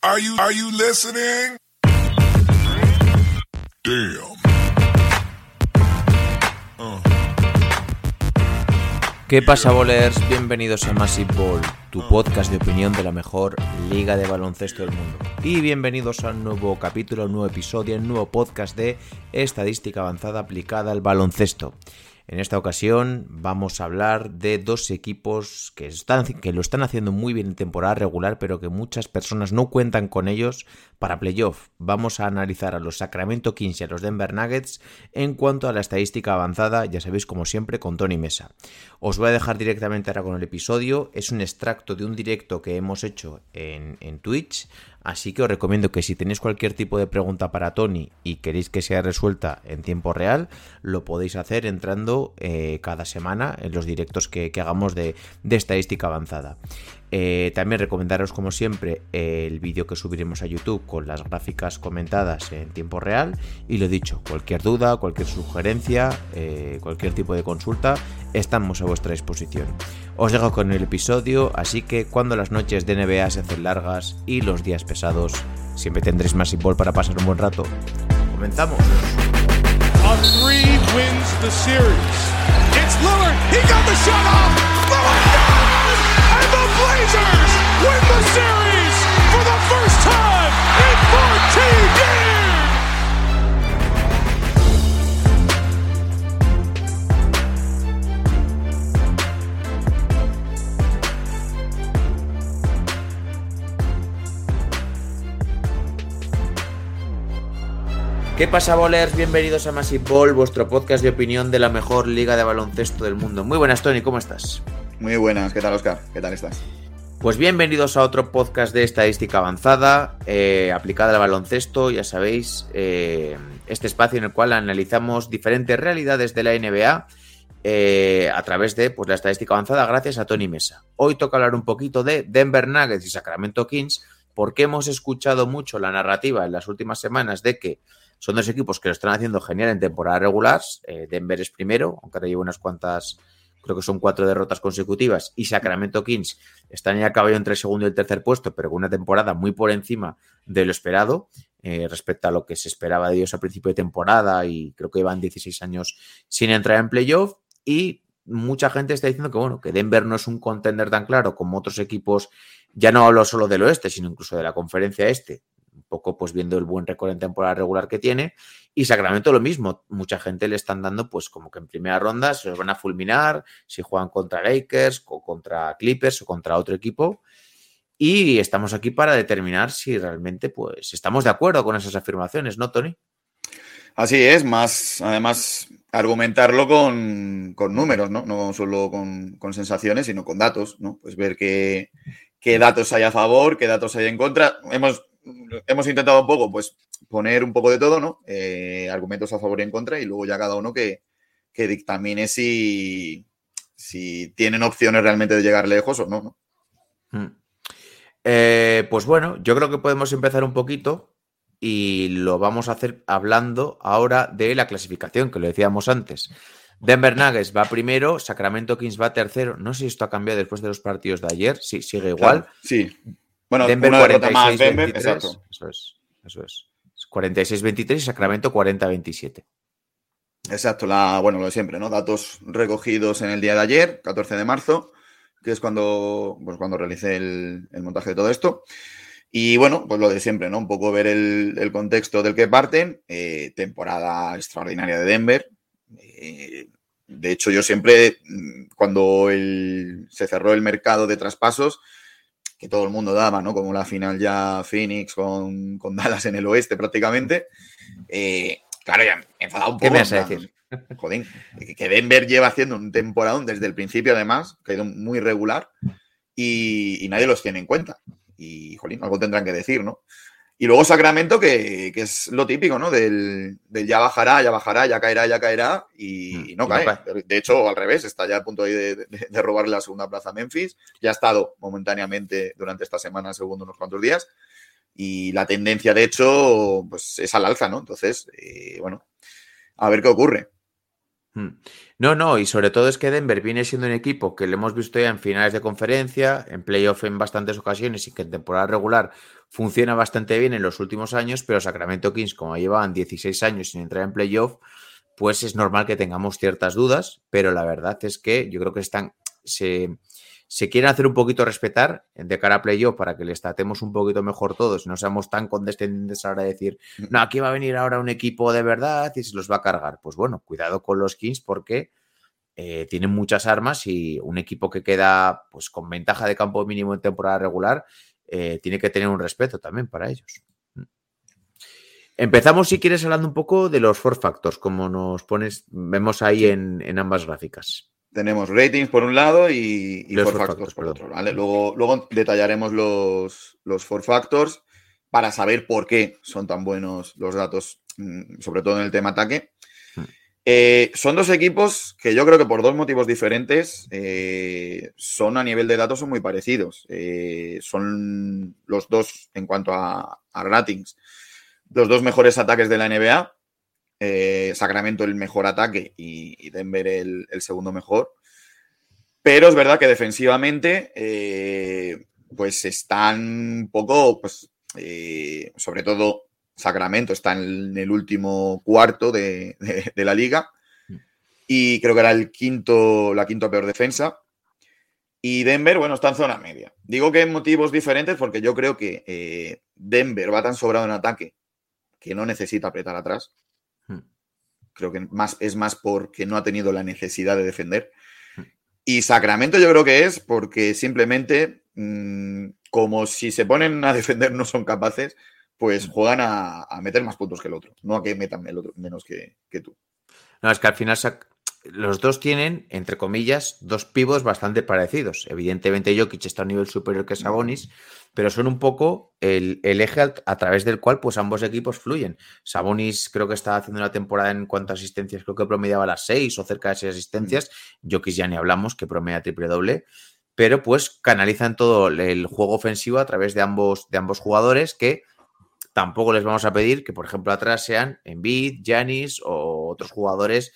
Are you, are you listening? Damn. ¿Qué pasa, bolers? Bienvenidos a Massive Ball, tu podcast de opinión de la mejor liga de baloncesto del mundo. Y bienvenidos a un nuevo capítulo, un nuevo episodio, un nuevo podcast de estadística avanzada aplicada al baloncesto. En esta ocasión vamos a hablar de dos equipos que, están, que lo están haciendo muy bien en temporada regular, pero que muchas personas no cuentan con ellos para playoff. Vamos a analizar a los Sacramento Kings y a los Denver Nuggets en cuanto a la estadística avanzada, ya sabéis como siempre, con Tony Mesa. Os voy a dejar directamente ahora con el episodio. Es un extracto de un directo que hemos hecho en, en Twitch. Así que os recomiendo que si tenéis cualquier tipo de pregunta para Tony y queréis que sea resuelta en tiempo real, lo podéis hacer entrando eh, cada semana en los directos que, hagamos de, de, estadística avanzada. Eh, también recomendaros como siempre el vídeo que subiremos a YouTube con las gráficas comentadas en tiempo real y lo dicho, cualquier duda, cualquier sugerencia, eh, cualquier tipo de consulta, estamos a vuestra disposición. Os dejo con el episodio, así que cuando las noches de NBA se hacen largas y los días pesados, siempre tendréis más fútbol para pasar un buen rato. ¡Comenzamos! ¿Qué pasa, bolers? Bienvenidos a Massive Ball, vuestro podcast de opinión de la mejor liga de baloncesto del mundo. Muy buenas, Tony, ¿cómo estás? Muy buenas, ¿qué tal, Oscar? ¿Qué tal estás? Pues bienvenidos a otro podcast de estadística avanzada eh, aplicada al baloncesto. Ya sabéis, eh, este espacio en el cual analizamos diferentes realidades de la NBA eh, a través de pues, la estadística avanzada gracias a Tony Mesa. Hoy toca hablar un poquito de Denver Nuggets y Sacramento Kings porque hemos escuchado mucho la narrativa en las últimas semanas de que son dos equipos que lo están haciendo genial en temporada regular. Eh, Denver es primero, aunque ahora lleva unas cuantas, creo que son cuatro derrotas consecutivas. Y Sacramento Kings están en el caballo entre el segundo y el tercer puesto, pero con una temporada muy por encima de lo esperado eh, respecto a lo que se esperaba de ellos a principio de temporada. Y creo que llevan 16 años sin entrar en playoff. Y mucha gente está diciendo que, bueno, que Denver no es un contender tan claro como otros equipos. Ya no hablo solo del oeste, sino incluso de la conferencia este, un poco pues viendo el buen récord en temporada regular que tiene. Y Sacramento lo mismo, mucha gente le están dando pues como que en primera ronda se los van a fulminar si juegan contra Lakers o contra Clippers o contra otro equipo. Y estamos aquí para determinar si realmente pues estamos de acuerdo con esas afirmaciones, ¿no, Tony? Así es, más además argumentarlo con, con números, ¿no? No solo con, con, sensaciones, sino con datos, ¿no? Pues ver qué, qué datos hay a favor, qué datos hay en contra. Hemos hemos intentado un poco, pues, poner un poco de todo, ¿no? Eh, argumentos a favor y en contra, y luego ya cada uno que, que dictamine si, si tienen opciones realmente de llegar lejos o no, ¿no? Hmm. Eh, pues bueno, yo creo que podemos empezar un poquito y lo vamos a hacer hablando ahora de la clasificación, que lo decíamos antes. Denver Nuggets va primero, Sacramento Kings va tercero. No sé si esto ha cambiado después de los partidos de ayer. Sí, sigue igual. Claro, sí. Bueno, Denver una 46, más Denver, 23. exacto. Eso es, eso es. 46-23 y Sacramento 40-27. Exacto, la, bueno, lo de siempre, ¿no? Datos recogidos en el día de ayer, 14 de marzo, que es cuando, pues cuando realicé el, el montaje de todo esto. Y bueno, pues lo de siempre, ¿no? Un poco ver el, el contexto del que parten. Eh, temporada extraordinaria de Denver. Eh, de hecho, yo siempre, mm, cuando el, se cerró el mercado de traspasos, que todo el mundo daba, ¿no? Como la final ya Phoenix con, con Dallas en el oeste prácticamente. Eh, claro, ya me he enfadado un poco. ¿Qué me vas a decir? Joder, que Denver lleva haciendo un temporadón desde el principio, además, que ha ido muy regular y, y nadie los tiene en cuenta. Y, jolín, algo tendrán que decir, ¿no? Y luego Sacramento, que, que es lo típico, ¿no? Del, del ya bajará, ya bajará, ya caerá, ya caerá, y, y no cae. De hecho, al revés, está ya a punto de, de, de robarle la segunda plaza a Memphis. Ya ha estado momentáneamente durante esta semana, segundo unos cuantos días. Y la tendencia, de hecho, pues es al alza, ¿no? Entonces, eh, bueno, a ver qué ocurre. Hmm. No, no, y sobre todo es que Denver viene siendo un equipo que lo hemos visto ya en finales de conferencia, en playoff en bastantes ocasiones y que en temporada regular funciona bastante bien en los últimos años, pero Sacramento Kings, como llevaban 16 años sin entrar en playoff, pues es normal que tengamos ciertas dudas, pero la verdad es que yo creo que están, se, se quieren hacer un poquito respetar de cara a playoff para que les tratemos un poquito mejor todos y no seamos tan condescendientes ahora de decir, Mm. no, aquí va a venir ahora un equipo de verdad y se los va a cargar. Pues bueno, cuidado con los Kings porque eh, tienen muchas armas y un equipo que queda pues con ventaja de campo mínimo en temporada regular eh, tiene que tener un respeto también para ellos. Empezamos, si quieres, hablando un poco de los four factors, como nos pones, vemos ahí en, en ambas gráficas. Tenemos ratings por un lado y, y four factors factors, por otro. ¿vale? Luego, luego detallaremos los, los four factors para saber por qué son tan buenos los datos, mm, sobre todo en el tema ataque. Hmm. Eh, son dos equipos que yo creo que por dos motivos diferentes eh, son a nivel de datos son muy parecidos. Eh, son los dos en cuanto a, a ratings, los dos mejores ataques de la NBA. Eh, Sacramento el mejor ataque y, Denver el, segundo mejor. Pero es verdad que defensivamente, eh, pues están un poco, pues, eh, sobre todo Sacramento está en el último cuarto de, la liga y creo que era el quinto, la quinta peor defensa. Y Denver, bueno, está en zona media. Digo que en motivos diferentes porque yo creo que Denver va tan sobrado en ataque que no necesita apretar atrás. Hmm. Creo que más, es más porque no ha tenido la necesidad de defender. Hmm. Y Sacramento yo creo que es porque simplemente, mm, como si se ponen a defender no son capaces, pues juegan a, a meter más puntos que el otro, no a que metan el otro menos que, que tú. No, es que al final los dos tienen, entre comillas, dos pivos bastante parecidos. Evidentemente, Jokic está a un nivel superior que Sabonis, pero son un poco el, el eje a través del cual pues ambos equipos fluyen. Sabonis creo que está haciendo una temporada en cuanto a asistencias, creo que promediaba las seis o cerca de seis asistencias. Jokic ya ni hablamos, que promedia triple doble. Pero pues canalizan todo el juego ofensivo a través de ambos, de ambos jugadores que tampoco les vamos a pedir que, por ejemplo, atrás sean Embiid, Giannis o otros jugadores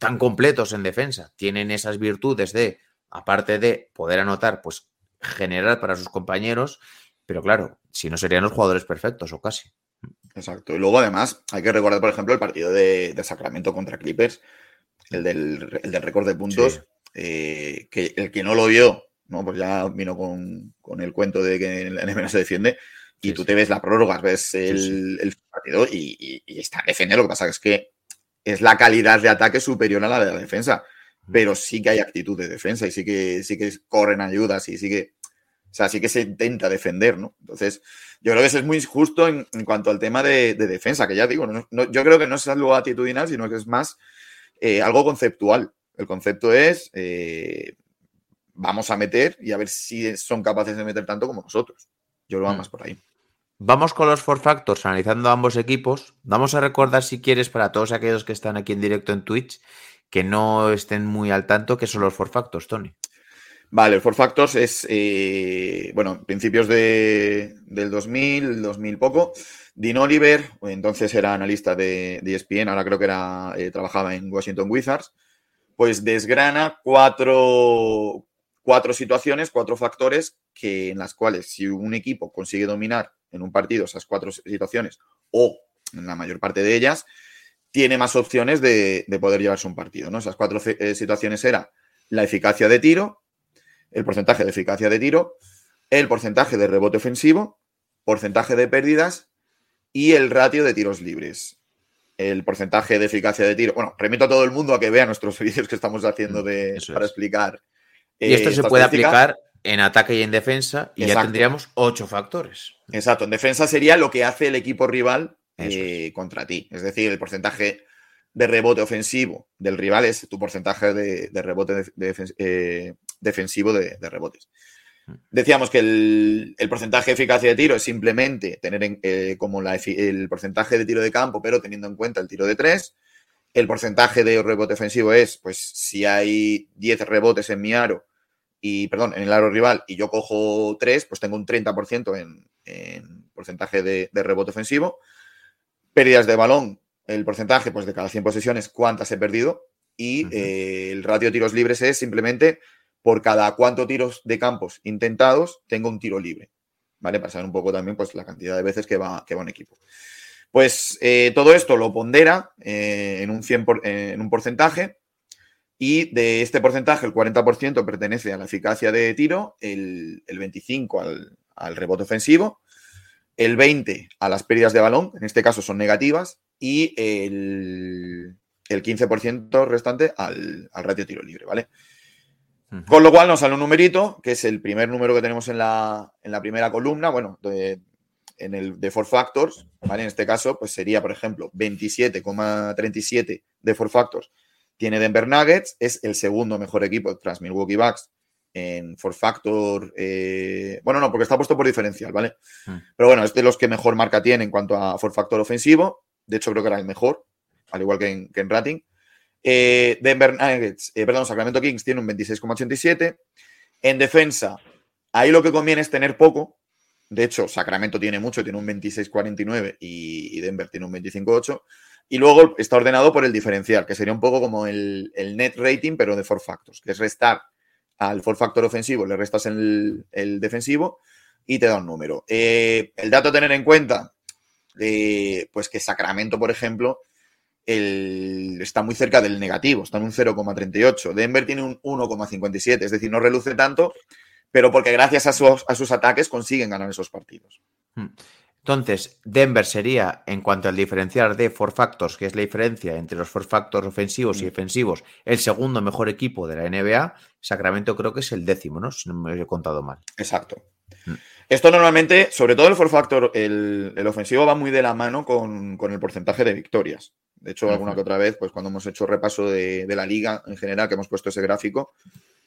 tan completos en defensa. Tienen esas virtudes de, aparte de poder anotar, pues generar para sus compañeros, pero claro, si no serían los jugadores perfectos o casi. Exacto. Y luego, además, hay que recordar, por ejemplo, el partido de, de Sacramento contra Clippers, el del, el del récord de puntos, Sí. eh, que el que no lo vio, ¿no? Pues ya vino con, con el cuento de que la NBA se defiende. Y Sí, tú sí. te ves la prórroga, ves el, el partido y, y- y está defendiendo. Lo que pasa es que es la calidad de ataque superior a la de la defensa. Pero sí que hay actitud de defensa y sí que, sí que corren ayudas y sí que, o sea, sí que se intenta defender, ¿no? Entonces, yo creo que eso es muy justo en, en cuanto al tema de, de defensa, que ya digo, no- no- yo creo que no es algo actitudinal, sino que es más eh, algo conceptual. El concepto es, eh, vamos a meter y a ver si son capaces de meter tanto como nosotros. Yo lo hago Mm. más por ahí. Vamos con los four factors, analizando ambos equipos. Vamos a recordar, si quieres, para todos aquellos que están aquí en directo en Twitch, que no estén muy al tanto, que son los four factors, Tony. Vale, el Four Factors es, eh, bueno, principios de, del 2000, 2000 poco. Dean Oliver, entonces era analista de, de ESPN, ahora creo que era, eh, trabajaba en Washington Wizards, pues desgrana cuatro, cuatro situaciones, cuatro factores que, en las cuales si un equipo consigue dominar en un partido esas cuatro situaciones o en la mayor parte de ellas, tiene más opciones de, de poder llevarse un partido. ¿no? Esas cuatro eh, situaciones era la eficacia de tiro, el porcentaje de eficacia de tiro, el porcentaje de rebote ofensivo, porcentaje de pérdidas y el ratio de tiros libres. El porcentaje de eficacia de tiro. Bueno, remito a todo el mundo a que vea nuestros vídeos que estamos haciendo de, Mm, Eso para es. explicar. Y esto eh, se puede aplicar en ataque y en defensa, y ya tendríamos ocho factores. Exacto, en defensa sería lo que hace el equipo rival eh, contra ti. Es decir, el porcentaje de rebote ofensivo del rival es tu porcentaje de, de rebote de- de defen- eh, defensivo de, rebotes. Mm. Decíamos que el, el porcentaje de eficacia de tiro es simplemente tener en- eh, como la el porcentaje de tiro de campo, pero teniendo en cuenta el tiro de tres. El porcentaje de rebote ofensivo es, pues, si hay 10 rebotes en mi aro y, perdón, en el aro rival y yo cojo 3, pues tengo un 30% en, en porcentaje de, de rebote ofensivo. Pérdidas de balón, el porcentaje, pues de cada 100 posesiones, cuántas he perdido. Y eh, el ratio de tiros libres es simplemente por cada cuánto tiros de campos intentados tengo un tiro libre. ¿vale? Para saber un poco también pues, la cantidad de veces que va, que va un equipo. Pues eh, todo esto lo pondera eh, en, un 100 eh, en un porcentaje y de este porcentaje el 40% pertenece a la eficacia de tiro, el, el 25% al, al, rebote ofensivo, el 20% a las pérdidas de balón, en este caso son negativas, y el, el 15% restante al, al ratio tiro libre, ¿vale? Con lo cual nos sale un numerito, que es el primer número que tenemos en la, en la primera columna, bueno, de, en el de Four Factors, ¿vale? En este caso, pues sería, por ejemplo, 27,37 de Four Factors tiene Denver Nuggets, es el segundo mejor equipo tras Milwaukee Bucks en Four Factor. Eh, bueno, no, porque está puesto por diferencial, ¿vale? Mm. Pero bueno, es de los que mejor marca tiene en cuanto a Four Factor ofensivo. De hecho, creo que era el mejor, al igual que en, que en rating. Eh, Denver Nuggets, eh, perdón, Sacramento Kings tiene un 26,87. En defensa, ahí lo que conviene es tener poco. De hecho, Sacramento tiene mucho, tiene un 26,49 y, y Denver tiene un 25,8. Y luego está ordenado por el diferencial, que sería un poco como el, el, net rating, pero de four factors, que es restar al four factor ofensivo, le restas el, el defensivo y te da un número. Eh, el dato a tener en cuenta, pues que Sacramento, por ejemplo, el, está muy cerca del negativo, está en un 0,38. Denver tiene un 1,57, es decir, no reluce tanto, pero porque gracias a sus, a sus ataques consiguen ganar esos partidos. Hmm. Entonces, Denver sería, en cuanto al diferencial de four factors, que es la diferencia entre los four factors ofensivos y defensivos, el segundo mejor equipo de la NBA. Sacramento creo que es el décimo, ¿no? Si no me he contado mal. Exacto. Mm. Esto normalmente, sobre todo el four factor, el, el ofensivo va muy de la mano con, con, el porcentaje de victorias. De hecho, alguna que otra vez, pues cuando hemos hecho repaso de, de la liga en general, que hemos puesto ese gráfico,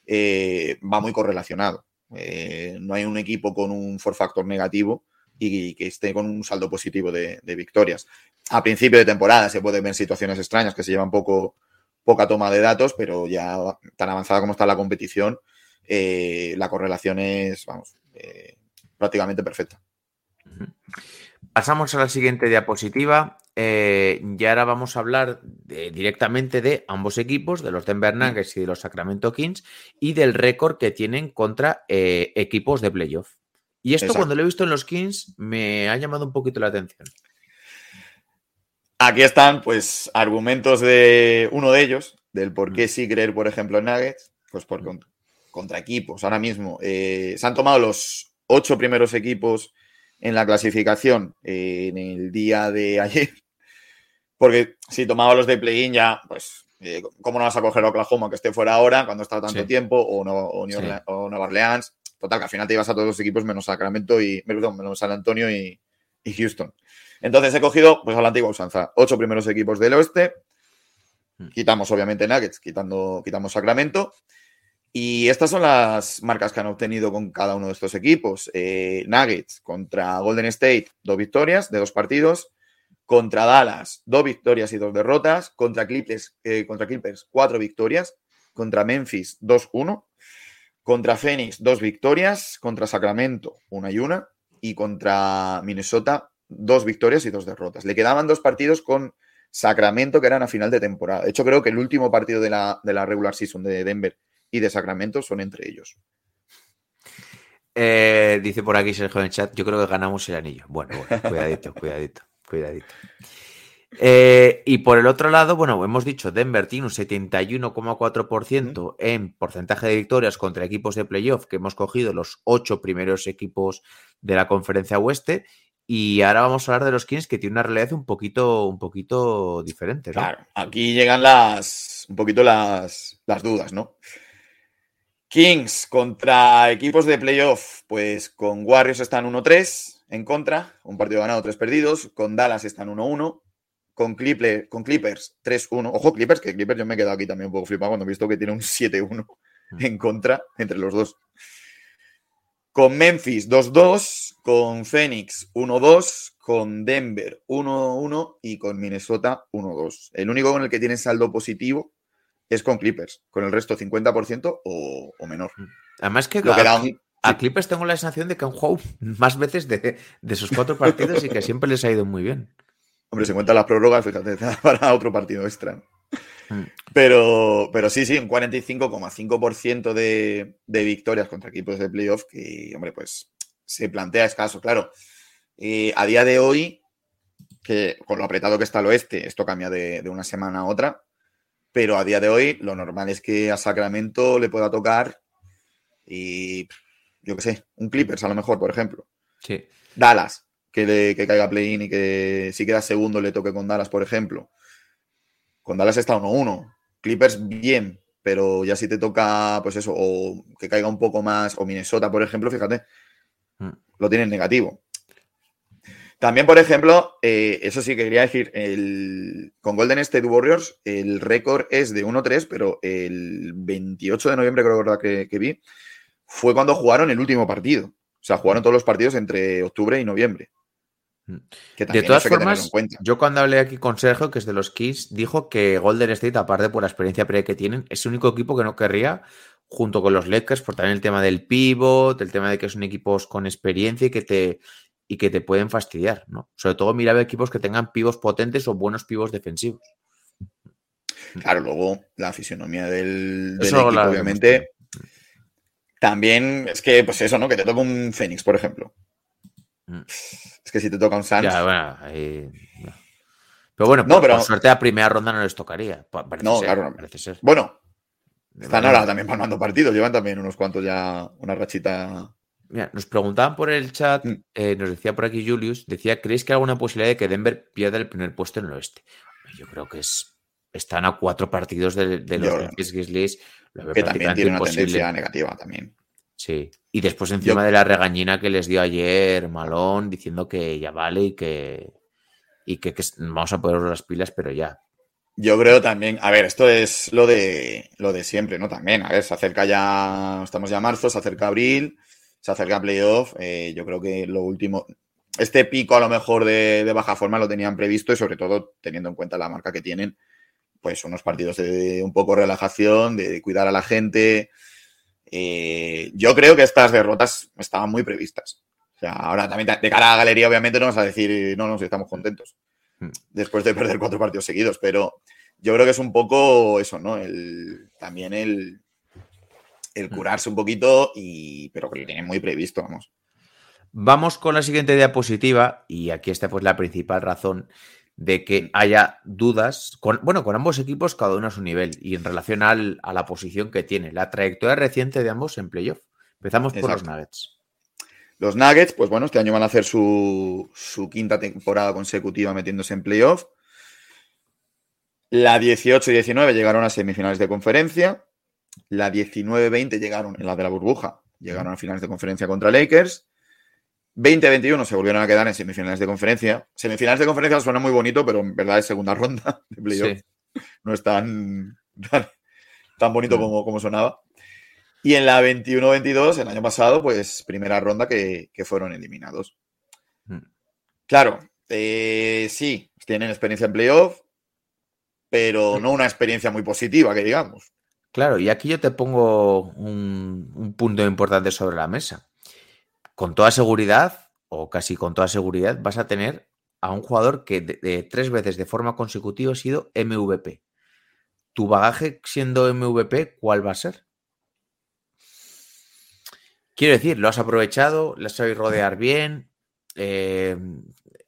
eh, va muy correlacionado. Eh, no hay un equipo con un four factor negativo y que esté con un saldo positivo de, victorias. A principio de temporada se pueden ver situaciones extrañas que se llevan poco, poca toma de datos, pero ya tan avanzada como está la competición, eh, la correlación es, vamos, eh, prácticamente perfecta. Pasamos a la siguiente diapositiva. Eh, y ahora vamos a hablar de, directamente de ambos equipos, de los Denver Nuggets y de los Sacramento Kings, y del récord que tienen contra eh, equipos de playoff. Y esto Exacto. cuando lo he visto en los Kings me ha llamado un poquito la atención. Aquí están, pues, argumentos de uno de ellos, del por qué sí creer, por ejemplo, en Nuggets, pues por contra, contra equipos. Ahora mismo eh, se han tomado los ocho primeros equipos en la clasificación eh, en el día de ayer, porque si tomaba los de play-in ya, pues, eh, ¿cómo no vas a coger a Oklahoma que esté fuera ahora cuando está tanto sí. tiempo o, no, o, New Orleans, sí. o Nueva Orleans? Total, que al final te ibas a todos los equipos menos Sacramento y, perdón, menos San Antonio y, y Houston. Entonces he cogido, pues a la antigua usanza, ocho primeros equipos del oeste. Quitamos, obviamente, Nuggets, quitando, quitamos Sacramento. Y estas son las marcas que han obtenido con cada uno de estos equipos. Eh, Nuggets contra Golden State, dos victorias de dos partidos. Contra Dallas, dos victorias y dos derrotas. Contra Clippers, eh, contra Clippers cuatro victorias. Contra Memphis, 2-1. Contra Phoenix, dos victorias. Contra Sacramento, una y una. Y contra Minnesota, dos victorias y dos derrotas. Le quedaban dos partidos con Sacramento que eran a final de temporada. De hecho, creo que el último partido de la, de la regular season de Denver y de Sacramento son entre ellos. Eh, dice por aquí Sergio en el chat, yo creo que ganamos el anillo. Bueno, bueno cuidadito, cuidadito, cuidadito. Eh, y por el otro lado, bueno, hemos dicho, Denver tiene un 71,4% en porcentaje de victorias contra equipos de playoff, que hemos cogido los ocho primeros equipos de la conferencia oeste. Y ahora vamos a hablar de los Kings, que tiene una realidad un poquito, un poquito diferente. ¿no? Claro, aquí llegan las, un poquito las, las dudas, ¿no? Kings contra equipos de playoff, pues con Warriors están 1-3 en contra, un partido ganado, tres perdidos. Con Dallas están 1-1 con, Clipper, con Clippers 3-1. Ojo, Clippers, que Clippers yo me he quedado aquí también un poco flipado cuando he visto que tiene un 7-1 en contra entre los dos. Con Memphis 2-2, con Phoenix 1-2, con Denver 1-1 y con Minnesota 1-2. El único con el que tiene saldo positivo es con Clippers, con el resto 50% o, o menor. Además que, Lo que da un, a Clippers tengo la sensación de que han jugado más veces de, de sus cuatro partidos y que siempre les ha ido muy bien. Hombre, se cuentan las prórrogas, fíjate, para otro partido extra. Pero, pero sí, sí, un 45,5% de, de victorias contra equipos de playoff que, hombre, pues se plantea escaso. Claro, eh, a día de hoy, que con lo apretado que está el oeste, esto cambia de, de, una semana a otra, pero a día de hoy lo normal es que a Sacramento le pueda tocar y yo qué sé, un Clippers a lo mejor, por ejemplo. Sí. Dallas, que, le, que caiga play-in y que si queda segundo le toque con Dallas, por ejemplo. Con Dallas está 1-1. Clippers bien, pero ya si te toca, pues eso, o que caiga un poco más, o Minnesota, por ejemplo, fíjate, Mm. lo tienen negativo. También, por ejemplo, eh, eso sí que quería decir, el, con Golden State Warriors el récord es de 1-3, pero el 28 de noviembre creo que, que vi, fue cuando jugaron el último partido. O sea, jugaron todos los partidos entre octubre y noviembre. Mm. Que De todas formas, yo cuando hablé aquí con Sergio, que es de los Kings, dijo que Golden State, aparte por la experiencia previa que tienen, es el único equipo que no querría, junto con los Lakers, por también el tema del pivot, el tema de que son equipos con experiencia y que te, y que te pueden fastidiar, ¿no? Sobre todo miraba equipos que tengan pivos potentes o buenos pivos defensivos. Claro, luego la fisionomía del, equipo, obviamente. También es que, pues eso, ¿no? Que te toca un Fénix, por ejemplo. Mm. Es que si te toca un Suns, Ya, bueno, ahí- ya. Pero bueno, No, por, pero- por suerte la primera ronda no les tocaría. Parece No, ser, claro, no. parece ser. bueno, están ahora también palmando partidos, llevan también unos cuantos ya, una rachita. Mira, nos preguntaban por el chat, Mm. eh, nos decía por aquí Julius, decía, ¿creéis que hay alguna posibilidad de que Denver pierda el primer puesto en el oeste? Yo creo que es, están a cuatro partidos de, de los Memphis Grizzlies, lo Que también tiene una imposible. tendencia negativa también. Sí. Y después encima Yo- de la regañina que les dio ayer Malón diciendo que ya vale y que, y que, que vamos a poner las pilas, pero ya. Yo creo también, a ver, esto es lo de lo de siempre, ¿no? También, a ver, se acerca ya, estamos ya a marzo, se acerca abril, se acerca playoff. eh, yo creo que lo último, este pico a lo mejor de, de baja forma lo tenían previsto y sobre todo teniendo en cuenta la marca que tienen, pues unos partidos de un poco relajación, de, cuidar a la gente. Eh, yo creo que estas derrotas estaban muy previstas. O sea, ahora también de cara a la galería, obviamente, no vamos a decir, no, no, si estamos contentos Mm. después de perder cuatro partidos seguidos, pero yo creo que es un poco eso, ¿no? El, también el, el curarse un poquito, y, pero que lo tienen muy previsto, vamos. Vamos con la siguiente diapositiva y aquí está pues la principal razón de que haya dudas, con, bueno, con ambos equipos cada uno a su nivel y en relación al- a la posición que tiene, la trayectoria reciente de ambos en playoff. Empezamos por los. Nuggets. Los Nuggets, pues bueno, este año van a hacer su, su quinta temporada consecutiva metiéndose en playoff. La 18 y 19 llegaron a semifinales de conferencia. La 19-20 llegaron, en la de la burbuja, llegaron a finales de conferencia contra Lakers. 20-21 se volvieron a quedar en semifinales de conferencia. Semifinales de conferencia suena muy bonito, pero en verdad es segunda ronda de playoff. Sí. No es tan, tan, tan bonito Mm. como, como sonaba. Y en la 21-22, el año pasado, pues primera ronda que, que fueron eliminados. Mm. Claro, eh, sí, tienen experiencia en playoff, pero no una experiencia muy positiva, que digamos. Claro, y aquí yo te pongo un, un punto importante sobre la mesa. Con toda seguridad, o casi con toda seguridad, vas a tener a un jugador que de- tres veces de forma consecutiva ha sido MVP. Tu bagaje siendo MVP, ¿cuál va a ser? Quiero decir, lo has aprovechado, lo has rodear bien. eh,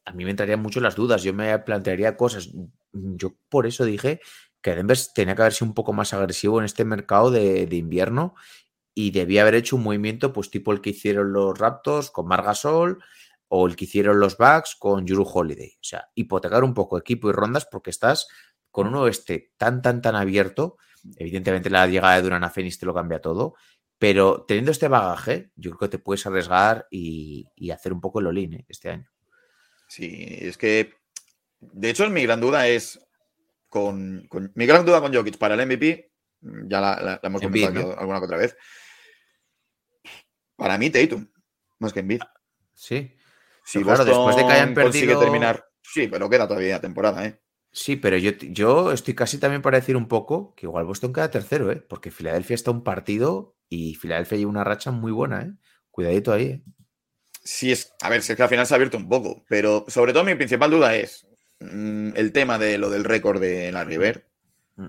a mí me entrarían mucho las dudas, yo me plantearía cosas. Yo por eso dije que Denver tenía que haber un poco más agresivo en este mercado de invierno y debía haber hecho un movimiento pues tipo el que hicieron los Raptors con Margasol o el que hicieron los Bucks con Juru Holiday. O sea, hipotecar un poco equipo y rondas porque estás con un oeste tan, tan, tan abierto. Evidentemente la llegada de Duran a Phoenix te lo cambia todo, pero teniendo este bagaje, yo creo que te puedes arriesgar y, y hacer un poco el olín ¿eh? este año. Sí, es que, de hecho, mi gran duda es con, con- mi gran duda con Jokic para el MVP, ya la, la- la hemos comentado alguna que otra vez. Para mí, Tatum, más que Embiid. Sí. Si claro, después de que hayan perdido- terminar, sí, pero queda todavía temporada, ¿eh? Sí, pero yo, yo estoy casi también para decir un poco que igual Boston queda tercero, ¿eh? Porque Filadelfia está un partido y Filadelfia lleva una racha muy buena, ¿eh? Cuidadito ahí, ¿eh? Sí, es, a ver, si es que al final se ha abierto un poco, pero sobre todo mi principal duda es mm, el tema de lo del récord de la River, Mm.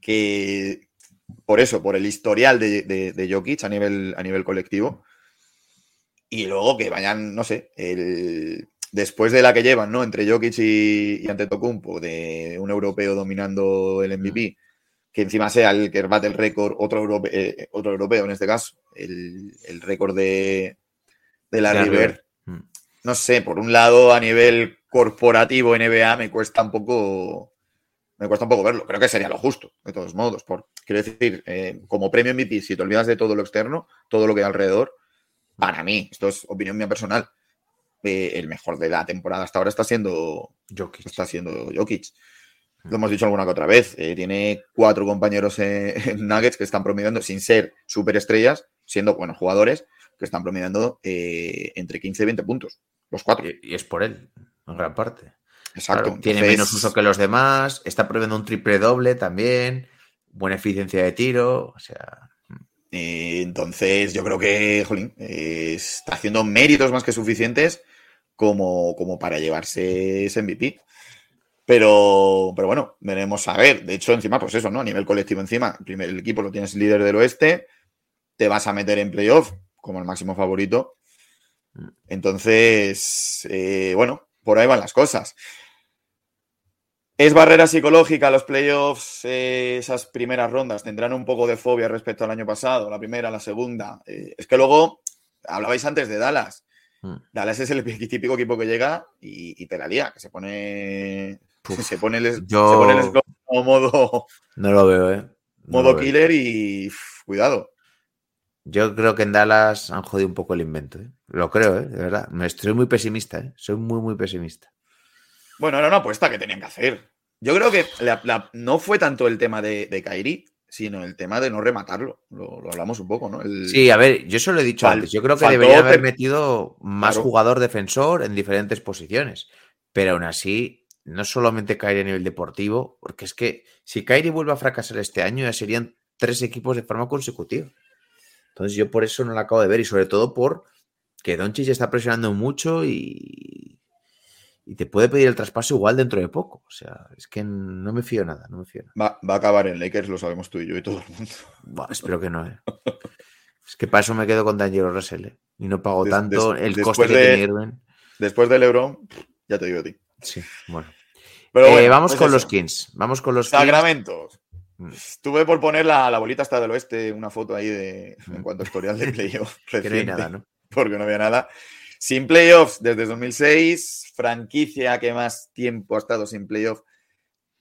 que por eso, por el historial de, de, de Jokic a nivel, a nivel colectivo, y luego que vayan, no sé, el, después de la que llevan, ¿no? Entre Jokic y, y Antetokounmpo, de un europeo dominando el MVP, que encima sea el que bate el récord, otro, europe- eh, otro europeo en este caso, el, el récord de, de la. River. Mm. No sé, por un lado, a nivel corporativo NBA me cuesta un poco. Me cuesta un poco verlo. Creo que sería lo justo, de todos modos. Por, quiero decir, eh, como premio MVP, si te olvidas de todo lo externo, todo lo que hay alrededor, para mí, esto es opinión mía personal, eh, el mejor de la temporada hasta ahora está siendo Jokic. está siendo Jokic. Lo hemos dicho alguna que otra vez. eh, tiene cuatro compañeros en, Nuggets que están promediando, sin ser superestrellas, siendo buenos jugadores, que están promediando entre 15 y 20 puntos. Los cuatro. Y, y es por él, en gran parte. Exacto. Claro, tiene Entonces, menos uso que los demás, está previendo un triple doble también, buena eficiencia de tiro, o sea, eh, entonces, yo creo que, jolín, eh, está haciendo méritos más que suficientes como, como para llevarse ese MVP. Pero, pero bueno, veremos a ver. De hecho, encima, pues eso, ¿no? A nivel colectivo, encima, el, el equipo lo tienes líder del oeste, te vas a meter en playoff como el máximo favorito. Entonces, eh, bueno, por ahí van las cosas. ¿Es barrera psicológica los playoffs, eh, esas primeras rondas? ¿Tendrán un poco de fobia respecto al año pasado? La primera, la segunda. Eh, es que luego, hablabais antes de Dallas. Mm. Dallas es el típico equipo que llega y, y te la lía, que se pone. Uf, se pone el, yo- se pone el esclavo como modo, no lo veo, ¿eh? No modo veo. killer y uf, cuidado. Yo creo que en Dallas han jodido un poco el invento, ¿eh? Lo creo, ¿eh? De verdad. Me estoy muy pesimista, ¿eh? Soy muy, muy pesimista. Bueno, era una apuesta que tenían que hacer. Yo creo que la- la- no fue tanto el tema de, de Kairi, sino el tema de no rematarlo. Lo, lo hablamos un poco, ¿no? El- Sí, a ver, yo se lo he dicho Fal- antes. Yo creo que faltó deberían haber metido más Claro. jugador defensor en diferentes posiciones. Pero aún así, no solamente caer a nivel deportivo, porque es que si Kairi vuelve a fracasar este año, ya serían tres equipos de forma consecutiva. Entonces, yo por eso no la acabo de ver, y sobre todo por que Doncic está presionando mucho y, y te puede pedir el traspaso igual dentro de poco. O sea, es que no me fío nada, no me fío nada. Va, va a acabar en Lakers, lo sabemos tú y yo y todo el mundo. Buah, espero que no, ¿eh? Es que para eso me quedo con D'Angelo Russell, ¿eh? Y no pago Des- tanto des- el coste que de- tiene Irving. Después del LeBron, ya te digo a ti. Sí, bueno. Pero Eh, bueno, vamos pues con los Kings. Vamos con los Kings. Sacramentos. Mm. Estuve por poner la, la bolita hasta del oeste, una foto ahí de en Mm. cuanto a historial de playoff. Que no hay nada, ¿no? Porque no había nada. Sin playoffs desde 2006, franquicia que más tiempo ha estado sin playoff.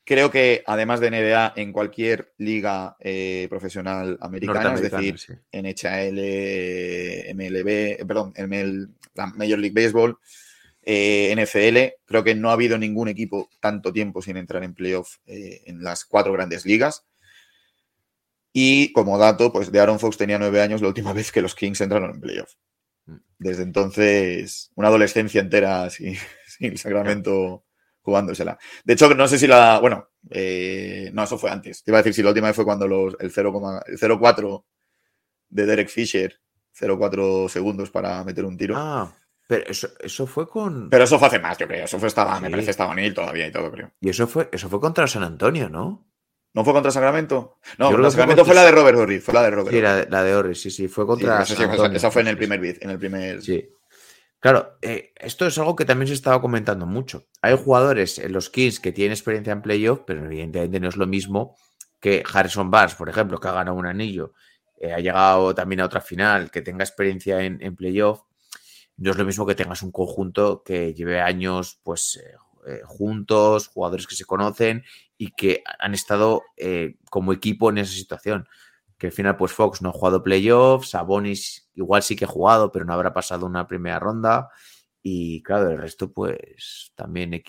Creo que además de NBA, en cualquier liga eh, profesional americana, es decir, sí. NHL, MLB, perdón, ML, la Major League Baseball, eh, NFL. Creo que no ha habido ningún equipo tanto tiempo sin entrar en playoff eh, en las cuatro grandes ligas. Y como dato, pues de Aaron Fox tenía nueve años la última vez que los Kings entraron en playoff. Desde entonces, una adolescencia entera sin, sin Sacramento jugándosela. De hecho, no sé si la. Bueno, eh, no, eso fue antes. Te iba a decir si la última vez fue cuando los, el 0,4 el 0,4 de Derek Fisher, 0,4 segundos para meter un tiro. Ah, pero eso, eso fue con. Pero eso fue hace más, yo creo. Eso fue estaba, me parece estaba Neil todavía y todo, creo. Y eso fue, eso fue contra San Antonio, ¿no? ¿No fue contra Sacramento? No, contra que fue Sacramento contra- fue la de Robert Horry. Fue la de Robert Sí, Horry. la, de- la de Orris, sí, sí. Fue contra. sí, San esa- Antonio. esa fue en el primer bid, en el primer. Sí. Claro, eh, esto es algo que también se estaba comentando mucho. Hay jugadores en los Kings que tienen experiencia en playoff, pero evidentemente no es lo mismo que Harrison Barnes, por ejemplo, que ha ganado un anillo, eh, ha llegado también a otra final, que tenga experiencia en, en playoff. No es lo mismo que tengas un conjunto que lleve años pues eh, eh, juntos, jugadores que se conocen y que han estado eh, como equipo en esa situación. Que al final, pues Fox no ha jugado playoffs, Sabonis igual sí que ha jugado, pero no habrá pasado una primera ronda. Y claro, el resto, pues también.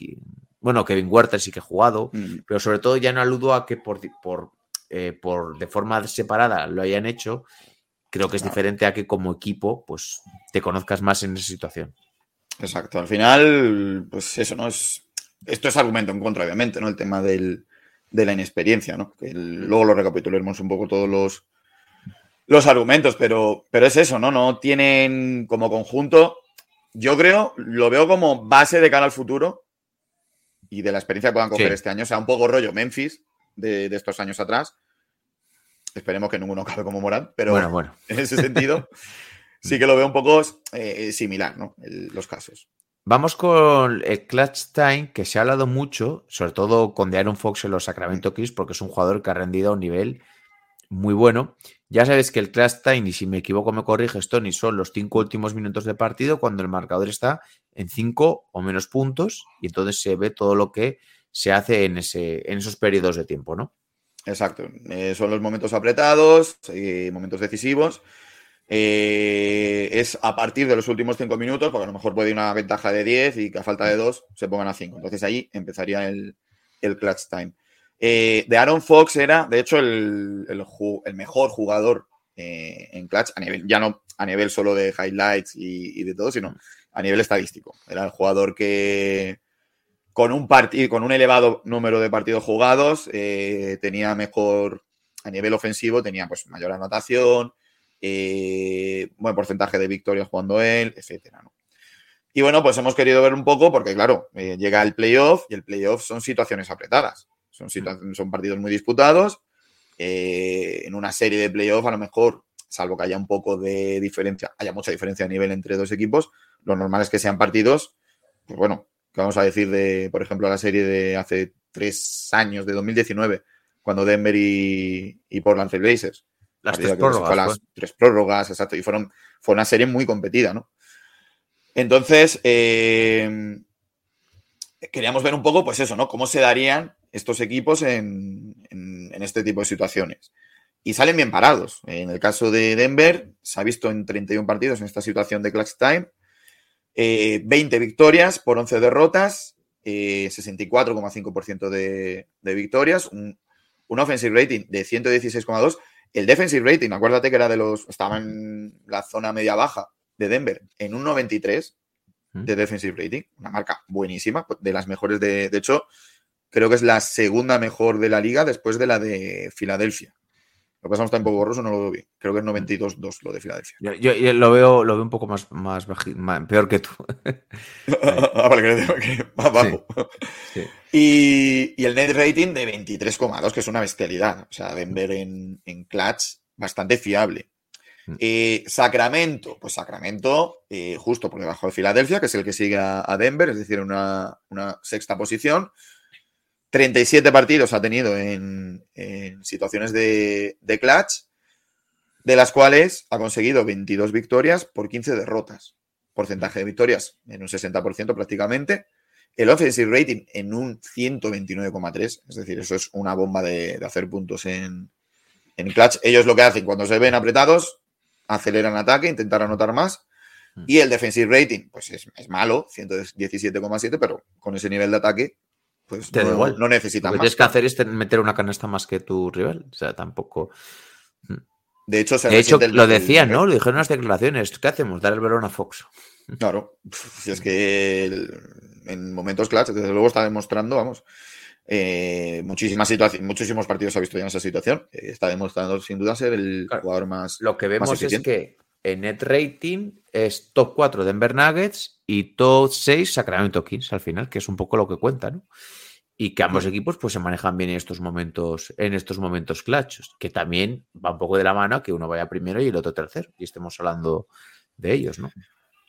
Bueno, Kevin Huerta sí que ha jugado, Mm, pero sobre todo ya no aludo a que por, por, eh, por de forma separada lo hayan hecho. Creo que es diferente a que como equipo, pues te conozcas más en esa situación. Exacto. Al final, pues eso, ¿no? Es, esto es argumento en contra, obviamente, ¿no? El tema del, de la inexperiencia, ¿no? Que el- luego lo recapitulemos un poco todos los, los argumentos, pero, pero es eso, ¿no? No tienen como conjunto, yo creo, lo veo como base de cara al futuro y de la experiencia que puedan coger Sí. este año. O sea, un poco rollo Memphis de, de estos años atrás. Esperemos que ninguno acabe como Morán, pero bueno, bueno. en ese sentido. sí que lo veo un poco eh, similar, ¿no? El- los casos. Vamos con el Clutch Time, que se ha hablado mucho, sobre todo con De'Aaron Fox en los Sacramento Kings, porque es un jugador que ha rendido a un nivel muy bueno. Ya sabes que el Clutch Time, y si me equivoco me corriges, Tony, son los cinco últimos minutos de partido cuando el marcador está en cinco o menos puntos y entonces se ve todo lo que se hace en, ese, en esos periodos de tiempo, ¿no? Exacto. Eh, son los momentos apretados, eh, momentos decisivos. Eh, es a partir de los últimos cinco minutos, porque a lo mejor puede ir una ventaja de 10 y que a falta de dos se pongan a 5. Entonces ahí empezaría el, el clutch time. Eh, de Aaron Fox era, de hecho, el, el mejor jugador eh, en clutch, a nivel, ya no a nivel solo de highlights y, y de todo, sino a nivel estadístico. Era el jugador que con un partido, con un elevado número de partidos jugados, tenía mejor, a nivel ofensivo, tenía pues mayor anotación, eh, buen porcentaje de victorias jugando él, etcétera, ¿no? Y bueno, pues hemos querido ver un poco, porque claro, eh, llega el playoff y el playoff son situaciones apretadas. Son, situa- son partidos muy disputados. eh, en una serie de playoff, a lo mejor, salvo que haya un poco de diferencia, haya mucha diferencia de nivel entre dos equipos, lo normal es que sean partidos, pues bueno, que vamos a decir de, por ejemplo, la serie de hace tres años, de 2019, cuando Denver y, y Portland Trail Blazers. Las tres prórrogas. las tres prórrogas, exacto. Y fueron, fue una serie muy competida, ¿no? Entonces, eh, queríamos ver un poco, pues eso, ¿no? Cómo se darían estos equipos en, en- en este tipo de situaciones. Y salen bien parados. En el caso de Denver, se ha visto en 31 partidos en esta situación de clutch time. eh, 20 victorias por 11 derrotas, eh, 64,5% de, de victorias, un, un offensive rating de 116,2. El defensive rating, acuérdate que era de los. Estaba en la zona media-baja de Denver, en un 93 de defensive rating, una marca buenísima, de las mejores de. De hecho, creo que es la segunda mejor de la liga después de la de Filadelfia. Lo pasamos tan poco borroso, no lo veo bien. Creo que es 92-2 lo de Filadelfia. Yo, yo- yo lo, veo, lo veo un poco más, más, más- peor que tú. ah, vale, que- que más bajo. Sí. Y, y el net rating de 23,2, que es una bestialidad. O sea, Denver en, en clutch, bastante fiable. Mm. Eh, Sacramento, pues Sacramento, eh, justo por debajo de Filadelfia, que es el que sigue a, a Denver, es decir, una, una sexta posición. 37 partidos ha tenido en, en situaciones de, de clutch, de las cuales ha conseguido 22 victorias por 15 derrotas. Porcentaje de victorias en un 60% prácticamente. El offensive rating en un 129,3. Es decir, eso es una bomba de, de hacer puntos en, en clutch. Ellos lo que hacen cuando se ven apretados, aceleran ataque, intentar anotar más. Mm. Y el defensive rating, pues es, es malo, 117,7, pero con ese nivel de ataque, pues Te da no, igual. no Lo necesitan que más. tienes que hacer es meter una canasta más que tu rival. O sea, tampoco. De hecho, se De hecho, lo decían, ¿no? Lo dijeron en las declaraciones. ¿Qué hacemos? Dar el balón a Fox. Claro, si es que en momentos clutch, desde luego está demostrando, vamos, eh, muchísimas situaciones, muchísimos partidos ha visto ya en esa situación. eh, está demostrando sin duda ser el Claro. jugador más. Lo que vemos es eficiente. que en net rating es top 4 Denver Nuggets y top 6 Sacramento Kings al final, que es un poco lo que cuenta, ¿no? Y que ambos equipos pues se manejan bien en estos momentos, en estos momentos clutches, que también va un poco de la mano que uno vaya primero y el otro tercero, y estemos hablando de ellos, ¿no?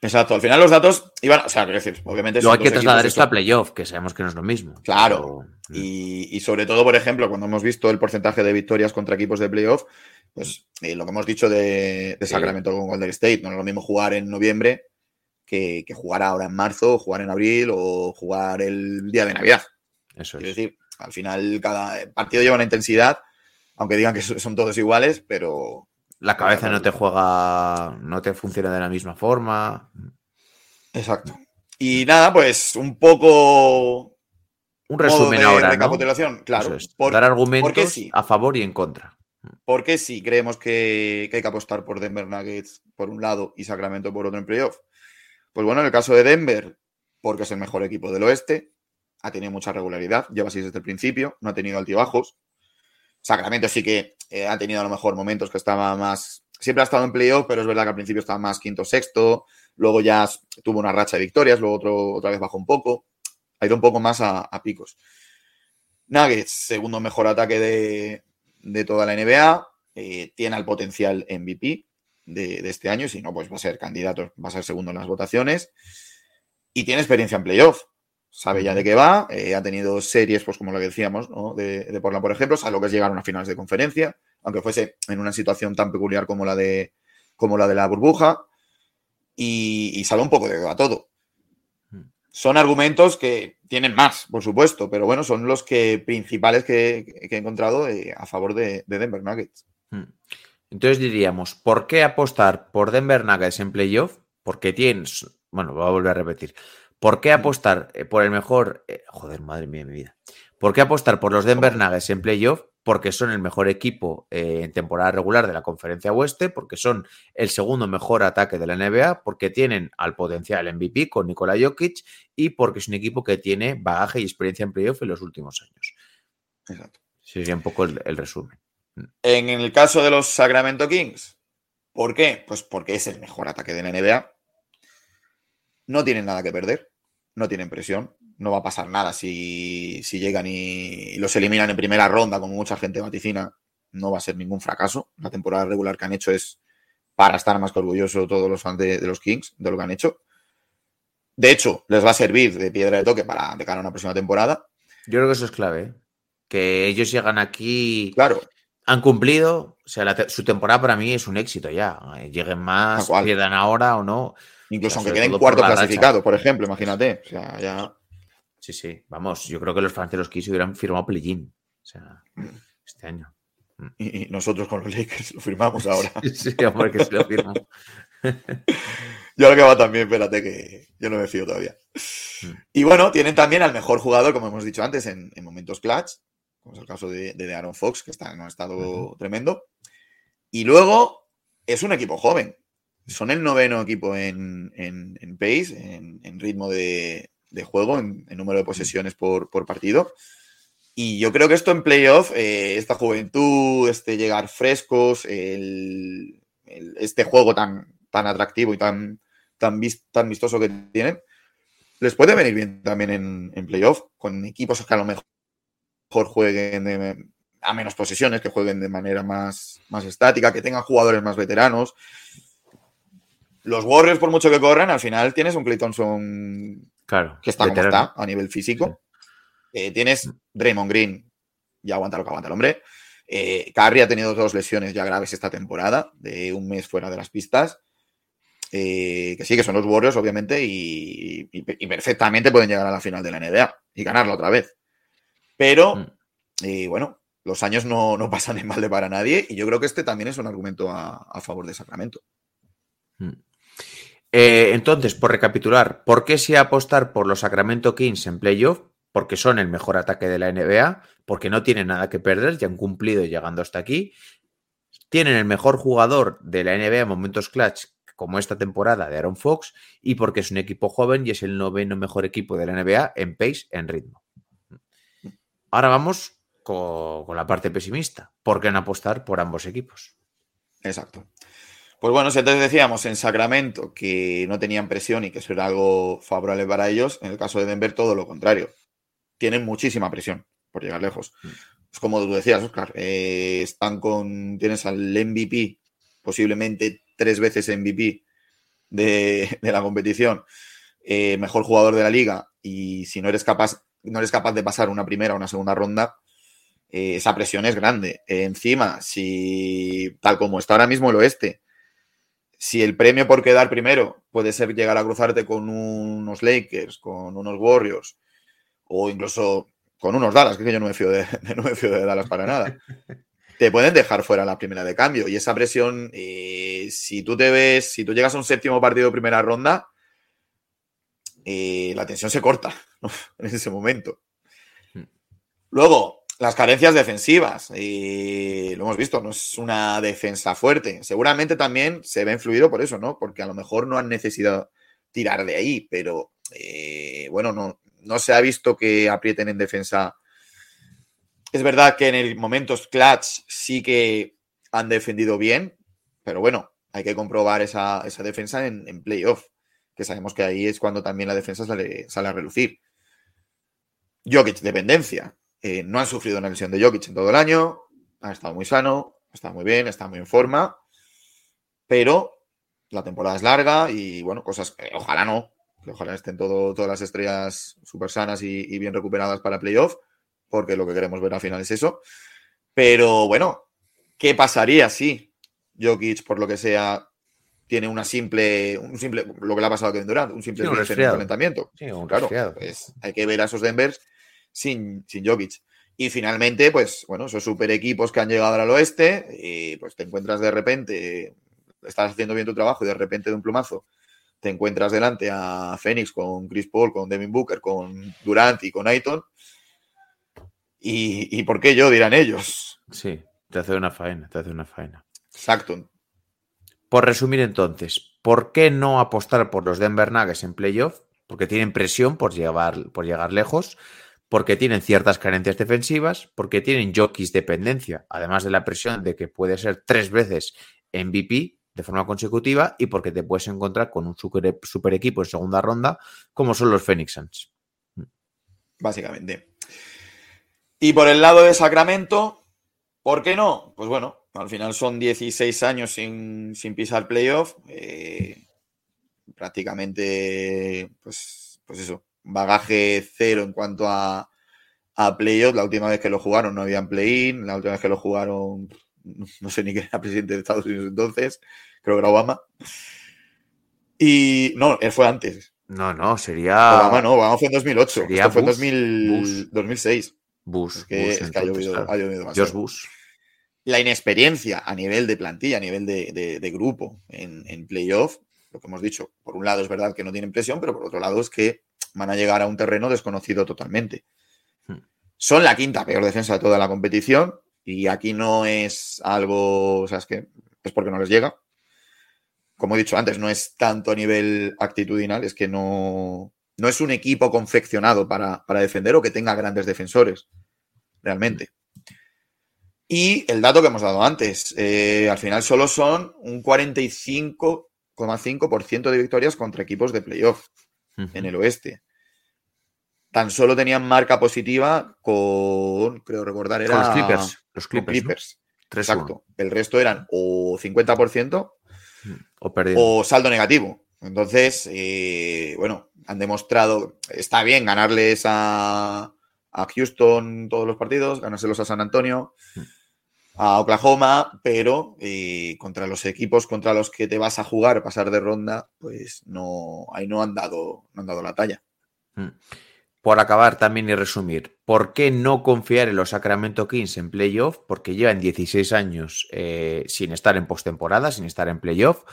Exacto, al final los datos iban, o sea, quiero decir, obviamente. Luego hay que trasladar esto a playoff, que sabemos que no es lo mismo. Claro. pero- Y, y sobre todo, por ejemplo, cuando hemos visto el porcentaje de victorias contra equipos de playoff, pues eh, lo que hemos dicho de, de Sí. Sacramento con Golden State, no es lo mismo jugar en noviembre que, que jugar ahora en marzo, o jugar en abril o jugar el día de Navidad. Eso Quiero es. decir, al final cada partido lleva una intensidad, aunque digan que so- son todos iguales, pero La cabeza no te juega, no te funciona de la misma forma. exacto. Y nada, pues un poco Un resumen de ahora, ¿no? claro. Eso es, Por- dar ¿por argumentos sí? a favor y en contra. ¿Por qué sí creemos que, que hay que apostar por Denver Nuggets por un lado y Sacramento por otro en playoff? Pues bueno, en el caso de Denver, porque es el mejor equipo del oeste, ha tenido mucha regularidad, lleva así desde el principio, no ha tenido altibajos. Sacramento sí que eh, ha tenido a lo mejor momentos que estaba más. Siempre ha estado en playoff, pero es verdad que al principio estaba más quinto sexto, luego ya tuvo una racha de victorias, luego otro, otra vez bajó un poco, ha ido un poco más a, picos. Nuggets, segundo mejor ataque de, de toda la NBA, eh, tiene el potencial MVP, de, de este año, si no, pues va a ser candidato, va a ser segundo en las votaciones. Y tiene experiencia en playoff. Sabe ya de qué va, eh, ha tenido series, pues como lo que decíamos, ¿no? de, de Portland, por ejemplo, sabe lo que es llegar a unas finales de conferencia, aunque fuese en una situación tan peculiar como la de, como la, de la burbuja, y, y un poco de qué va todo. Son argumentos que tienen más, por supuesto, pero bueno, son los que principales que, que he encontrado eh, a favor de, de Denver Nuggets. Entonces diríamos, ¿por qué apostar por Denver Nuggets en playoff? Porque tienes, bueno, voy a volver a repetir. ¿Por qué apostar eh, por el mejor, eh, joder, madre mía, mi vida. ¿Por qué apostar por los Denver Nuggets en playoff? Porque son el mejor equipo eh, en temporada regular de la conferencia oeste, porque son el segundo mejor ataque de la NBA, porque tienen al potencial MVP con Nikola Jokic y porque es un equipo que tiene bagaje y experiencia en playoff en los últimos años. Exacto. Sería un poco el, el resumen. En el caso de los Sacramento Kings, ¿por qué? Pues porque es el mejor ataque de la NBA. No tienen nada que perder, no tienen presión, no va a pasar nada si, si llegan y, los eliminan en primera ronda, como mucha gente vaticina, no va a ser ningún fracaso. La temporada regular que han hecho es para estar más que orgulloso todos los fans de, de los Kings, de lo que han hecho. De hecho, les va a servir de piedra de toque para de cara a una próxima temporada. Yo creo que eso es clave, ¿eh? que ellos llegan aquí, Claro, han cumplido, o sea, la te- su temporada para mí es un éxito ya. Lleguen más, pierdan ahora o no. Incluso aunque queden cuarto racha. clasificado, por ejemplo, imagínate. O sea, ya. Sí, sí, vamos, yo creo que los los Kings hubieran firmado play-in. O sea, este año. Y, y nosotros con los Lakers lo firmamos ahora. Sí, hombre, que se lo firmo. Yo ahora que va también, espérate que yo no me fío todavía. Y bueno, tienen también al mejor jugador, como hemos dicho antes, en, en momentos clutch, como es el caso de, de Aaron Fox, que está en un estado tremendo. Y luego es un equipo joven. Son el noveno equipo en, en- en pace, en, en ritmo de, de juego, en, número de posesiones por, por partido. Y yo creo que esto en playoff, eh, esta juventud, este llegar frescos, el- el- este juego tan, tan atractivo y tan, tan, vis- tan vistoso que tienen, les puede venir bien también en, en playoff, con equipos que a lo mejor jueguen de- a menos posesiones, que jueguen de manera más, más estática, que tengan jugadores más veteranos. Los Warriors, por mucho que corran, al final tienes un Clay Thompson Claro. que está como está a nivel físico. Eh, tienes Draymond Green, ya aguanta lo que aguanta el hombre. Eh, Curry ha tenido dos lesiones ya graves esta temporada, de un mes fuera de las pistas. Eh, que sí, que son los Warriors, obviamente, y, y- y perfectamente pueden llegar a la final de la NBA y ganarla otra vez. Pero, Mm. eh, bueno, los años no, no pasan en balde para nadie, y yo creo que este también es un argumento a, a favor de Sacramento. Eh, entonces, por recapitular, ¿por qué sí apostar por los Sacramento Kings en playoff? Porque son el mejor ataque de la NBA, porque no tienen nada que perder, ya han cumplido llegando hasta aquí. Tienen el mejor jugador de la NBA en momentos clutch, como esta temporada de Aaron Fox, y porque es un equipo joven y es el noveno mejor equipo de la NBA en pace, en ritmo. Ahora vamos con, con la parte pesimista. ¿Por qué no apostar por ambos equipos? Exacto. Pues bueno, si antes decíamos en Sacramento que no tenían presión y que eso era algo favorable para ellos, en el caso de Denver todo lo contrario. Tienen muchísima presión por llegar lejos. Es como tú decías, Oscar, eh, están con, tienes al MVP, posiblemente tres veces MVP de, de la competición, eh, mejor jugador de la liga, y si no eres capaz, no eres capaz de pasar una primera o una segunda ronda, eh, esa presión es grande. Encima, si tal como está ahora mismo el oeste, si el premio por quedar primero puede ser llegar a cruzarte con unos Lakers, con unos Warriors, o incluso con unos Dallas, que yo no me fío de, no me fío de Dallas para nada. Te pueden dejar fuera la primera de cambio. Y esa presión, eh, si tú te ves, si tú llegas a un séptimo partido de primera ronda, eh, la tensión se corta ¿no? en ese momento. Luego, las carencias defensivas. eh, lo hemos visto, no es una defensa fuerte. Seguramente también se ve influido por eso, ¿no? Porque a lo mejor no han necesitado tirar de ahí, pero eh, bueno, no, no se ha visto que aprieten en defensa. Es verdad que en el momentos clutch sí que han defendido bien, pero bueno, hay que comprobar esa, esa defensa en, en playoff, que sabemos que ahí es cuando también la defensa sale, sale a relucir. Jokic, dependencia. Eh, no han sufrido una lesión de Jokic en todo el año, ha estado muy sano, está muy bien, está muy en forma. pero la temporada es larga y bueno, cosas que ojalá no, que ojalá estén todo, todas las estrellas súper sanas y, y bien recuperadas para playoff, porque lo que queremos ver al final es eso. Pero bueno, ¿qué pasaría si Jokic, por lo que sea, tiene una simple, un simple, lo que le ha pasado a Kevin Durant, un simple Sí, un resfriado. calentamiento? Sí, un Claro, pues hay que ver a esos Denvers sin, sin Jokic. Y finalmente, pues bueno, esos super equipos que han llegado al oeste, y pues te encuentras de repente, estás haciendo bien tu trabajo y de repente de un plumazo te encuentras delante a Phoenix con Chris Paul, con Devin Booker, con Durant y con Ayton. ¿Y, y por qué yo? Dirán ellos. Sí, te hace una faena, te hace una faena. Exacto. Por resumir entonces, ¿por qué no apostar por los Denver Nuggets en playoff? Porque tienen presión por por llegar lejos, porque tienen ciertas carencias defensivas, porque tienen Jokis dependencia, además de la presión de que puede ser tres veces MVP de forma consecutiva y porque te puedes encontrar con un super, super equipo en segunda ronda como son los Phoenix Suns. básicamente. Y por el lado de Sacramento, ¿por qué no? Pues bueno, al final son 16 años sin, sin pisar playoff. eh, prácticamente, pues, pues eso, bagaje cero en cuanto a, a playoff. La última vez que lo jugaron no habían play-in. La última vez que lo jugaron, no sé ni quién era presidente de Estados Unidos entonces, creo que era Obama. Y no, él fue antes. No, no, sería Obama no, Obama fue en 2008. Sería Esto fue en Bush, 2000 Bush. 2006. Bush. Es que, Bush, es que ha, llovido, claro. ha llovido. George Bush. La inexperiencia a nivel de plantilla, a nivel de, de- de grupo en, en playoff, lo que hemos dicho, por un lado es verdad que no tienen presión, pero por otro lado es que van a llegar a un terreno desconocido totalmente. Hmm. Son la quinta peor defensa de toda la competición y aquí no es algo, o sea, es que es porque no les llega. Como he dicho antes, no es tanto a nivel actitudinal, es que no, no es un equipo confeccionado para, para defender o que tenga grandes defensores, realmente. Y el dato que hemos dado antes, eh, al final solo son un 45,5% de victorias contra equipos de playoff en el oeste. Tan solo tenían marca positiva con, creo recordar, era Con los Clippers. Los Clippers. ¿no? Clippers. 3-1. Exacto. El resto eran o 50% O perdido. o saldo negativo. Entonces, eh, bueno, han demostrado, está bien ganarles a, a Houston todos los partidos, ganárselos a San Antonio, a Oklahoma, pero eh, contra los equipos contra los que te vas a jugar, pasar de ronda, pues no, ahí no han dado, no han dado la talla. Mm. Por acabar también y resumir, ¿por qué no confiar en los Sacramento Kings en playoff? Porque llevan 16 años eh, sin estar en postemporada, sin estar en playoff,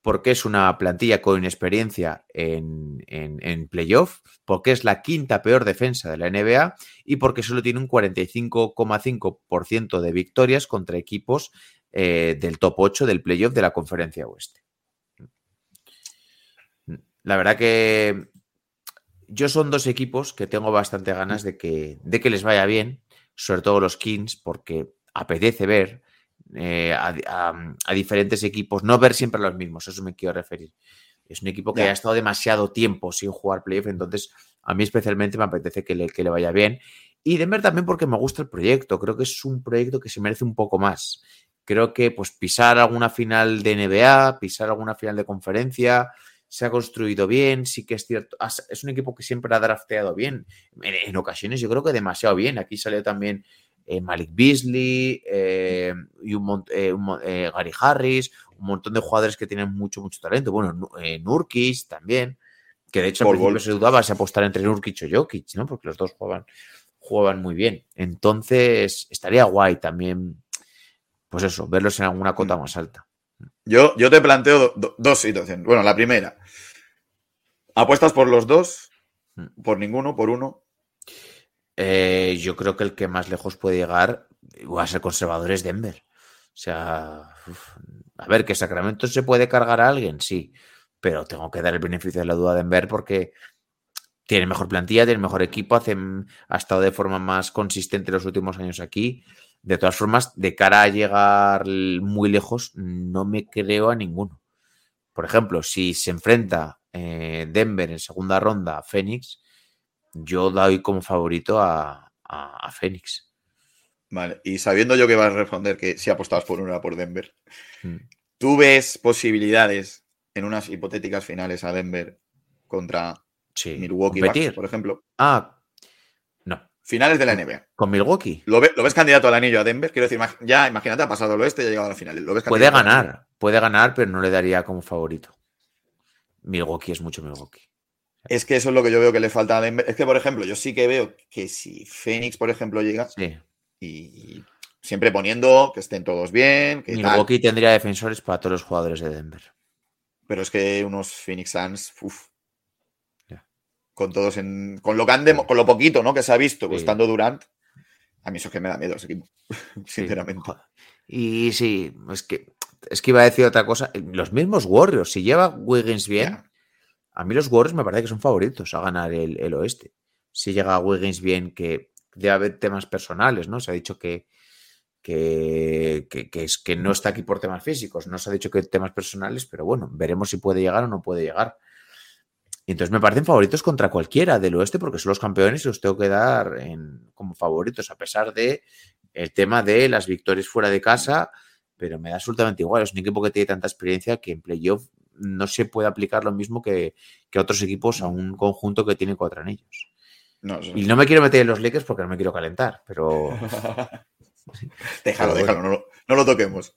porque es una plantilla con inexperiencia en, en, playoff, porque es la quinta peor defensa de la NBA y porque solo tiene un 45,5% de victorias contra equipos eh, del top 8 del playoff de la conferencia oeste. La verdad que yo son dos equipos que tengo bastante ganas de que, de que les vaya bien, sobre todo los Kings, porque apetece ver eh, a, a- a diferentes equipos, no ver siempre los mismos, eso me quiero referir. Es un equipo que ha estado demasiado tiempo sin jugar playoff, entonces a mí especialmente me apetece que le, que le vaya bien. Y Denver también porque me gusta el proyecto, creo que es un proyecto que se merece un poco más. Creo que pues pisar alguna final de NBA, pisar alguna final de conferencia, se ha construido bien, sí que es cierto, es un equipo que siempre ha drafteado bien, en, en ocasiones yo creo que demasiado bien, aquí salió también eh, Malik Beasley eh, y un, eh, un Gary Harris, un montón de jugadores que tienen mucho, mucho talento, bueno, Nu- Nurkic también, que de hecho al Bol, principio se dudaba si apostar entre Nurkic o Jokic, ¿no? porque los dos jugaban, jugaban muy bien, entonces estaría guay también, pues eso, verlos en alguna cota más alta. Yo, yo te planteo do- do- dos situaciones. Bueno, la primera, ¿apuestas por los dos? ¿Por ninguno? ¿Por uno? Eh, yo creo que el que más lejos puede llegar va a ser conservador es Denver. O sea, uf, a ver, que Sacramento se puede cargar a alguien, sí, pero tengo que dar el beneficio de la duda a Denver porque tiene mejor plantilla, tiene mejor equipo, hacen- ha estado de forma más consistente los últimos años aquí. De todas formas, de cara a llegar muy lejos, no me creo a ninguno. Por ejemplo, si se enfrenta eh, Denver en segunda ronda a Phoenix, yo doy como favorito a, a, a Phoenix. Vale. Y sabiendo yo que vas a responder que si apostabas por uno era por Denver, Mm. ¿Tú ves posibilidades en unas hipotéticas finales a Denver contra Sí. Milwaukee. Bucks, por ejemplo? Ah, no. Finales de la NBA. Con Milwaukee. ¿Lo, ve- lo ves candidato al anillo a Denver? Quiero decir, ya imagínate, ha pasado el oeste y ha llegado a la final. ¿Lo ves Puede ganar, puede ganar, pero no le daría como favorito. Milwaukee es mucho Milwaukee. Es que eso es lo que yo veo que le falta a Denver. Es que, por ejemplo, yo sí que veo que si Phoenix, por ejemplo, llega Sí. y siempre poniendo que estén todos bien, que tal, Milwaukee tendría defensores para todos los jugadores de Denver. pero es que unos Phoenix Suns, uf, Ya. con todos en. Con lo, que han demo- con lo poquito ¿no? que se ha visto, Sí. estando Durant, a mí eso es que me da miedo ese equipo, Sí, sinceramente. Y sí, es que, es que iba a decir otra cosa. Los mismos Warriors, si lleva Wiggins bien, a mí los Warriors me parece que son favoritos a ganar el, el oeste. Si llega Wiggins bien, que debe haber temas personales, ¿no? Se ha dicho que, que, que- que es, que no está aquí por temas físicos, no se ha dicho que temas personales, pero bueno, veremos si puede llegar o no puede llegar. Y entonces me parecen favoritos contra cualquiera del oeste porque son los campeones y los tengo que dar en- como favoritos, a pesar de el tema de las victorias fuera de casa, pero me da absolutamente igual. Es un equipo que tiene tanta experiencia que en playoff no se puede aplicar lo mismo que, que otros equipos a un conjunto que tiene cuatro anillos. No, Y no me quiero meter en los Lakers porque no me quiero calentar, pero déjalo, Pero déjalo, no, lo- no lo toquemos.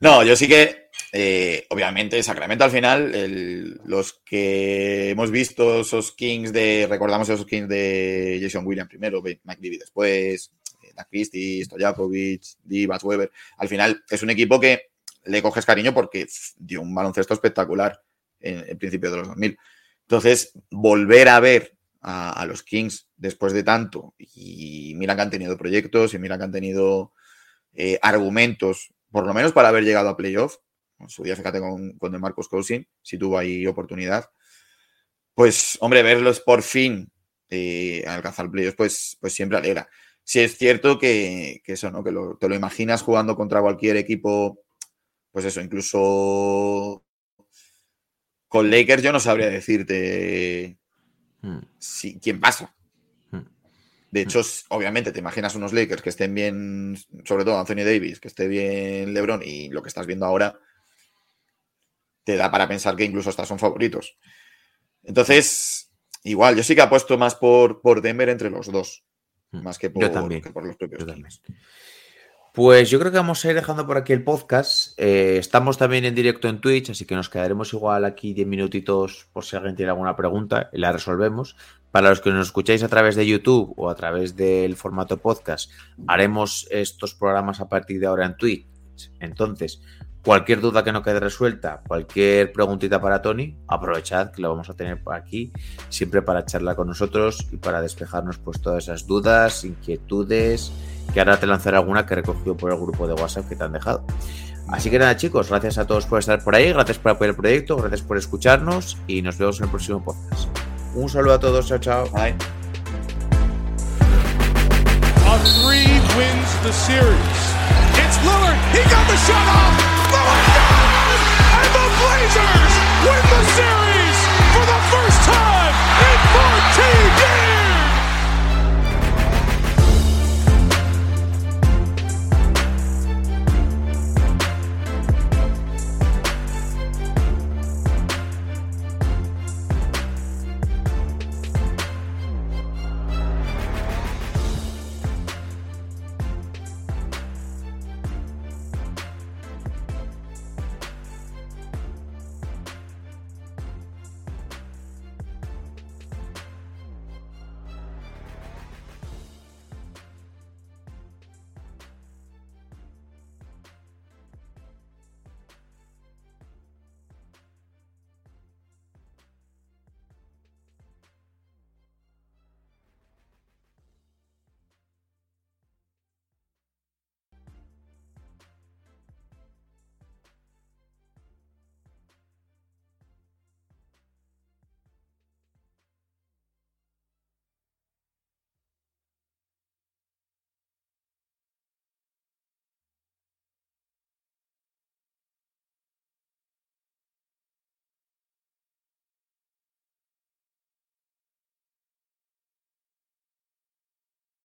No, yo sí que, eh, obviamente, Sacramento al final, el- los que hemos visto esos Kings de, recordamos esos Kings de Jason Williams primero, Mike Bibby después, Dan Christie, Stojakovic, Divas, Weber, al final es un equipo que le coges cariño porque dio un baloncesto espectacular en el principio de los 2000. Entonces, volver a ver a, los Kings después de tanto, y mira que han tenido proyectos, y mira que han tenido eh, argumentos, por lo menos para haber llegado a playoff. En su día, fíjate con, con de Marcos Cousin, si tuvo ahí oportunidad. Pues, hombre, verlos por fin eh, alcanzar playoffs, pues, pues siempre alegra. Si es cierto que, que eso, ¿no? Que lo- te lo imaginas jugando contra cualquier equipo, pues eso, incluso con Lakers yo no sabría decirte mm, si, quién pasa. Mm. De hecho, obviamente te imaginas unos Lakers que estén bien, sobre todo Anthony Davis, que esté bien LeBron y lo que estás viendo ahora te da para pensar que incluso hasta son favoritos. Entonces, igual, yo sí que apuesto más por, por Denver entre los dos. Más que Yo por, también. que por los propios Yo también. Kings. Pues yo creo que vamos a ir dejando por aquí el podcast. Eh, estamos también en directo en Twitch, así que nos quedaremos igual aquí 10 minutitos por si alguien tiene alguna pregunta y la resolvemos. Para los que nos escucháis a través de YouTube o a través del formato podcast, haremos estos programas a partir de ahora en Twitch. Entonces, cualquier duda que no quede resuelta, cualquier preguntita para Tony, aprovechad que lo vamos a tener por aquí, siempre para charlar con nosotros y para despejarnos pues todas esas dudas, inquietudes, que ahora te lanzaré alguna que he recogido por el grupo de WhatsApp que te han dejado. Así que nada, chicos, gracias a todos por estar por ahí, gracias por apoyar el proyecto, gracias por escucharnos y nos vemos en el próximo podcast. Un saludo a todos, chao, chao. Ay. A three wins the series. It's Lillard. He got the shot off.